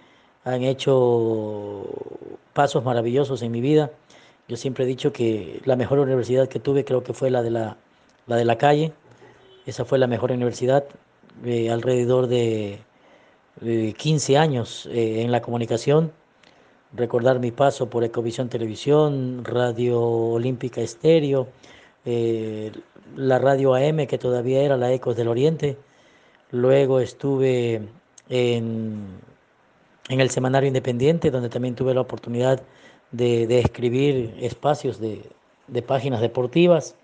han hecho pasos maravillosos en mi vida. Yo siempre he dicho que la mejor universidad que tuve creo que fue la de la, la, de la calle. Esa fue la mejor universidad, eh, alrededor de 15 años eh, en la comunicación. Recordar mi paso por Ecovisión Televisión, Radio Olímpica Estéreo, eh, la radio AM que todavía era la Ecos del Oriente. Luego estuve en en el Semanario Independiente, donde también tuve la oportunidad de, escribir espacios de, páginas deportivas.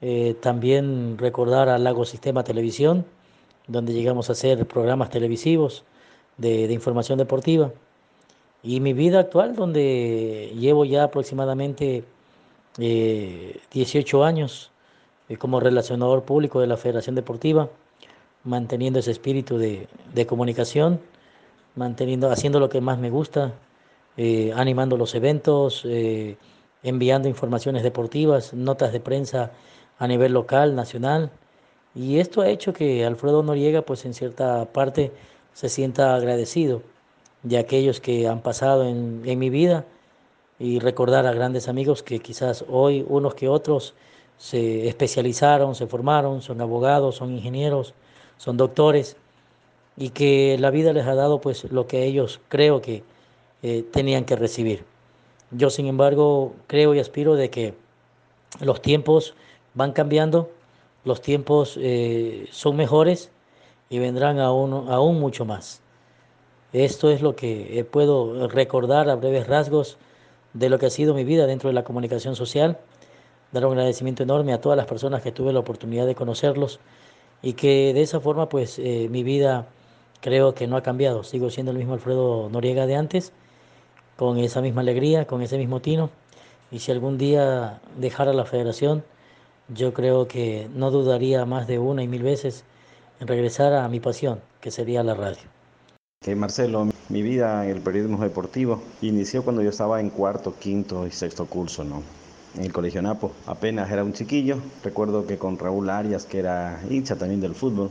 Eh, también recordar al Lago Sistema Televisión, donde llegamos a hacer programas televisivos de, información deportiva. Y mi vida actual, donde llevo ya aproximadamente 18 eh, años eh, como relacionador público de la Federación Deportiva, manteniendo ese espíritu de, de comunicación manteniendo, haciendo lo que más me gusta, eh, animando los eventos, eh, enviando informaciones deportivas, notas de prensa a nivel local, nacional. Y esto ha hecho que Alfredo Noriega, pues en cierta parte, se sienta agradecido de aquellos que han pasado en, en mi vida y recordar a grandes amigos que quizás hoy unos que otros se especializaron, se formaron, son abogados, son ingenieros, son doctores y que la vida les ha dado pues lo que ellos creo que eh, tenían que recibir. Yo sin embargo creo y aspiro de que los tiempos van cambiando, los tiempos eh, son mejores y vendrán aún, aún mucho más. Esto es lo que eh, puedo recordar a breves rasgos de lo que ha sido mi vida dentro de la comunicación social. Dar un agradecimiento enorme a todas las personas que tuve la oportunidad de conocerlos y que de esa forma pues mi vida creo que no ha cambiado. Sigo siendo el mismo Alfredo Noriega de antes, con esa misma alegría, con ese mismo tino. Y si algún día dejara la federación, yo creo que no dudaría más de una y mil veces en regresar a mi pasión, que sería la radio. Que Marcelo, mi vida en el periodismo deportivo inició cuando yo estaba en cuarto, quinto y sexto curso, ¿no? En el Colegio Napo. Apenas era un chiquillo. Recuerdo que con Raúl Arias, que era hincha también del fútbol,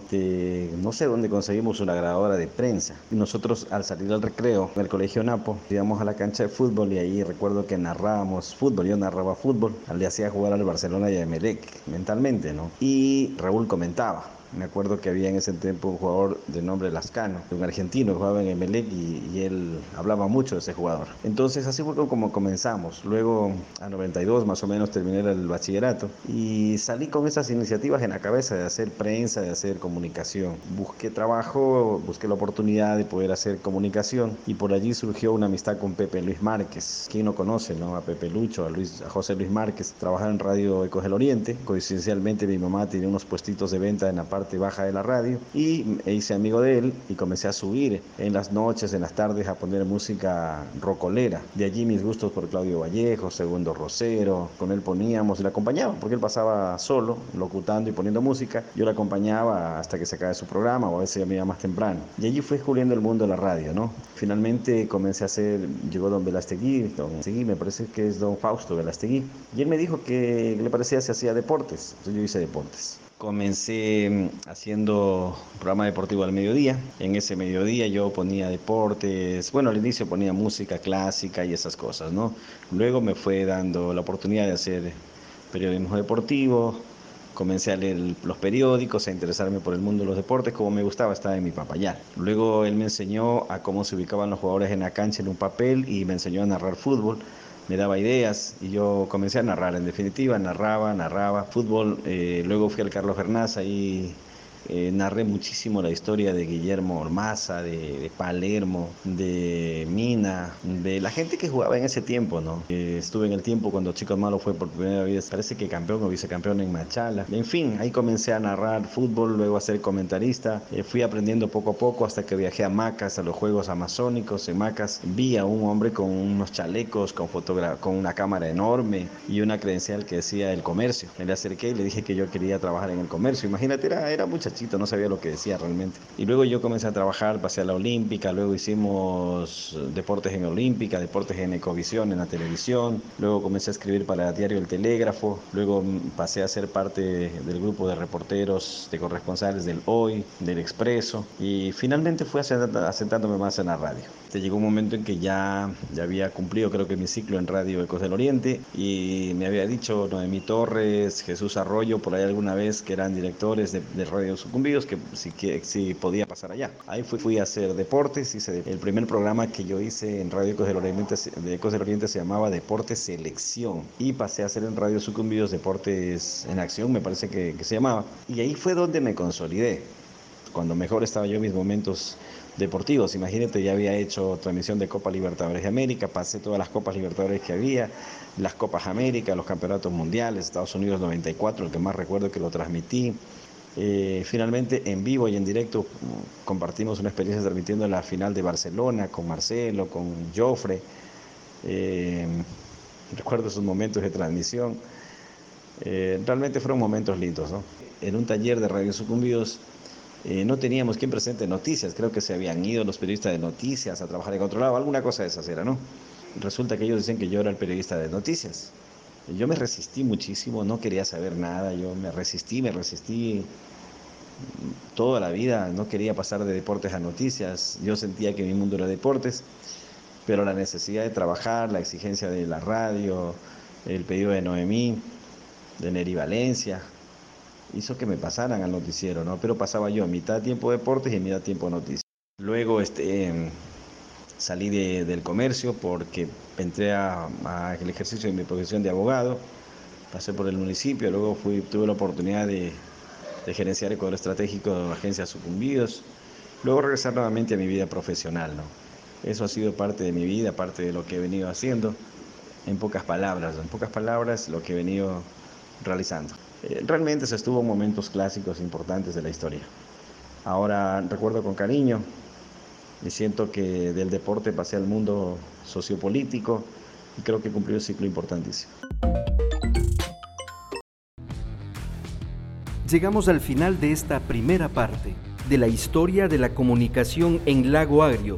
no sé dónde conseguimos una grabadora de prensa. Y nosotros al salir del recreo en el Colegio Napo, íbamos a la cancha de fútbol y ahí recuerdo que narrábamos fútbol. Yo narraba fútbol, le hacía jugar al Barcelona y a Emelec mentalmente, ¿no? Y Raúl comentaba me acuerdo que había en ese tiempo un jugador de nombre Lascano, un argentino que jugaba en Emelec y, y él hablaba mucho de ese jugador. Entonces así fue como comenzamos. Luego a 92 más o menos terminé el bachillerato y salí con esas iniciativas en la cabeza de hacer prensa, de hacer comunicación. Busqué trabajo, busqué la oportunidad de poder hacer comunicación y por allí surgió una amistad con Pepe Luis Márquez. ¿Quién no conoce, no? A Pepe Lucho, a, Luis, a José Luis Márquez. Trabajaba en Radio Ecos del Oriente. Coincidencialmente mi mamá tenía unos puestitos de venta en la parte baja de la radio y me hice amigo de él y comencé a subir en las noches, en las tardes a poner música rocolera. De allí mis gustos por Claudio Vallejo, Segundo Rosero, con él poníamos y le acompañaba porque él pasaba solo, locutando y poniendo música. Yo le acompañaba hasta que se acabe su programa o a veces ya me iba más temprano. Y allí fue descubriendo el mundo de la radio, ¿no? Finalmente comencé a hacer, llegó don Velastegui, don me parece que es don Fausto Velastegui, y él me dijo que le parecía si hacía deportes. Entonces yo hice deportes. Comencé mm, haciendo un programa deportivo al mediodía. En ese mediodía yo ponía deportes, bueno, al inicio ponía música clásica y esas cosas, ¿no? Luego me fue dando la oportunidad de hacer periodismo deportivo, comencé a leer los periódicos, a interesarme por el mundo de los deportes, como me gustaba estar en mi papayal. Luego él me enseñó a cómo se ubicaban los jugadores en la cancha en un papel y me enseñó a narrar fútbol me daba ideas y yo comencé a narrar, en definitiva, narraba, narraba fútbol, eh, luego fui al Carlos Fernández ahí eh, narré muchísimo la historia de Guillermo Ormaza, de, Palermo, de Mina, de la gente que jugaba en ese tiempo, ¿no? estuve en el tiempo cuando Chicos Malos fue por primera vez, parece que campeón o vicecampeón en Machala. En fin, ahí comencé a narrar fútbol, luego a ser comentarista. Eh, fui aprendiendo poco a poco hasta que viajé a Macas, a los Juegos Amazónicos. En Macas vi a un hombre con unos chalecos, con, con una cámara enorme y una credencial que decía el comercio. Me le acerqué y le dije que yo quería trabajar en el comercio. Imagínate, era, era mucha no sabía lo que decía realmente. Y luego yo comencé a trabajar, pasé a la Olímpica, luego hicimos deportes en Olímpica, deportes en Ecovisión, en la televisión, luego comencé a escribir para el diario El Telégrafo, luego pasé a ser parte del grupo de reporteros, de corresponsales del Hoy, del Expreso, y finalmente fui asentándome más en la radio. Llegó un momento en que ya, ya había cumplido creo que mi ciclo en Radio Ecos del Oriente y me había dicho Noemí Torres, Jesús Arroyo, por ahí alguna vez que eran directores de, de Radio Sucumbidos, que si, que si podía pasar allá. Ahí fui, fui a hacer deportes, hice el primer programa que yo hice en Radio Ecos del Oriente, de Ecos del Oriente se llamaba Deportes Selección y pasé a hacer en Radio Sucumbidos Deportes en Acción, me parece que, que se llamaba. Y ahí fue donde me consolidé cuando mejor estaba yo en mis momentos deportivos. Imagínate, ya había hecho transmisión de Copa Libertadores de América, pasé todas las Copas Libertadores que había, las Copas América, los Campeonatos Mundiales, Estados Unidos 94, el que más recuerdo que lo transmití. Eh, finalmente, en vivo y en directo, compartimos una experiencia transmitiendo la final de Barcelona con Marcelo, con Joffre. Eh, recuerdo esos momentos de transmisión. Eh, realmente fueron momentos lindos. ¿no? En un taller de Radio Sucumbidos eh, no teníamos quien presente noticias, creo que se habían ido los periodistas de noticias a trabajar en otro lado, alguna cosa de esas era, ¿no? Resulta que ellos dicen que yo era el periodista de noticias. Yo me resistí muchísimo, no quería saber nada, yo me resistí, me resistí toda la vida, no quería pasar de deportes a noticias, yo sentía que mi mundo era deportes, pero la necesidad de trabajar, la exigencia de la radio, el pedido de Noemí, de Neri Valencia, hizo que me pasaran al noticiero, ¿no? Pero pasaba yo mitad tiempo deportes y mitad tiempo noticias. Luego este, salí del comercio porque entré al ejercicio de mi profesión de abogado, pasé por el municipio, luego fui, tuve la oportunidad de, de gerenciar el cuadro estratégico de agencias sucumbidos, luego regresar nuevamente a mi vida profesional, ¿no? Eso ha sido parte de mi vida, parte de lo que he venido haciendo, en pocas palabras, en pocas palabras lo que he venido realizando. eh, realmente se estuvo en momentos clásicos importantes de la historia. Ahora recuerdo con cariño y siento que del deporte pasé al mundo sociopolítico y creo que cumplió un ciclo importantísimo. Llegamos al final de esta primera parte de la historia de la comunicación en Lago Agrio.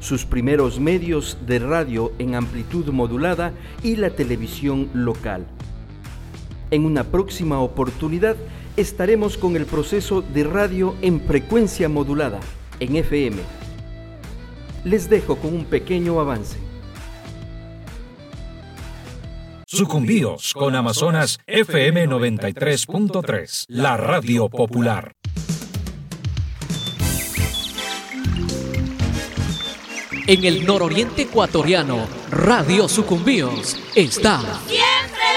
Sus primeros medios de radio en amplitud modulada y la televisión local. En una próxima oportunidad estaremos con el proceso de radio en frecuencia modulada, en FM. Les dejo con un pequeño avance. Sucumbíos con Amazonas FM 93.3, la radio popular. En el nororiente ecuatoriano, Radio Sucumbíos está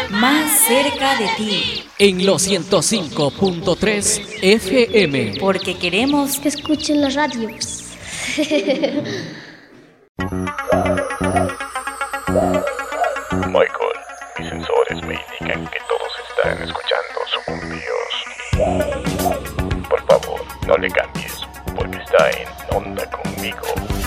más cerca de ti. En los 105.3 FM. Porque queremos que escuchen las radios. Michael, mis sensores me indican que todos están escuchando sucumbidos. Por favor, no le cambies, porque está en onda conmigo.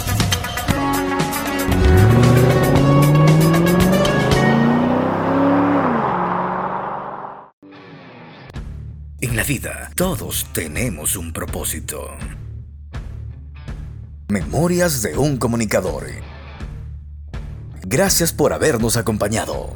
En la vida, todos tenemos un propósito. Memorias de un comunicador. Gracias por habernos acompañado.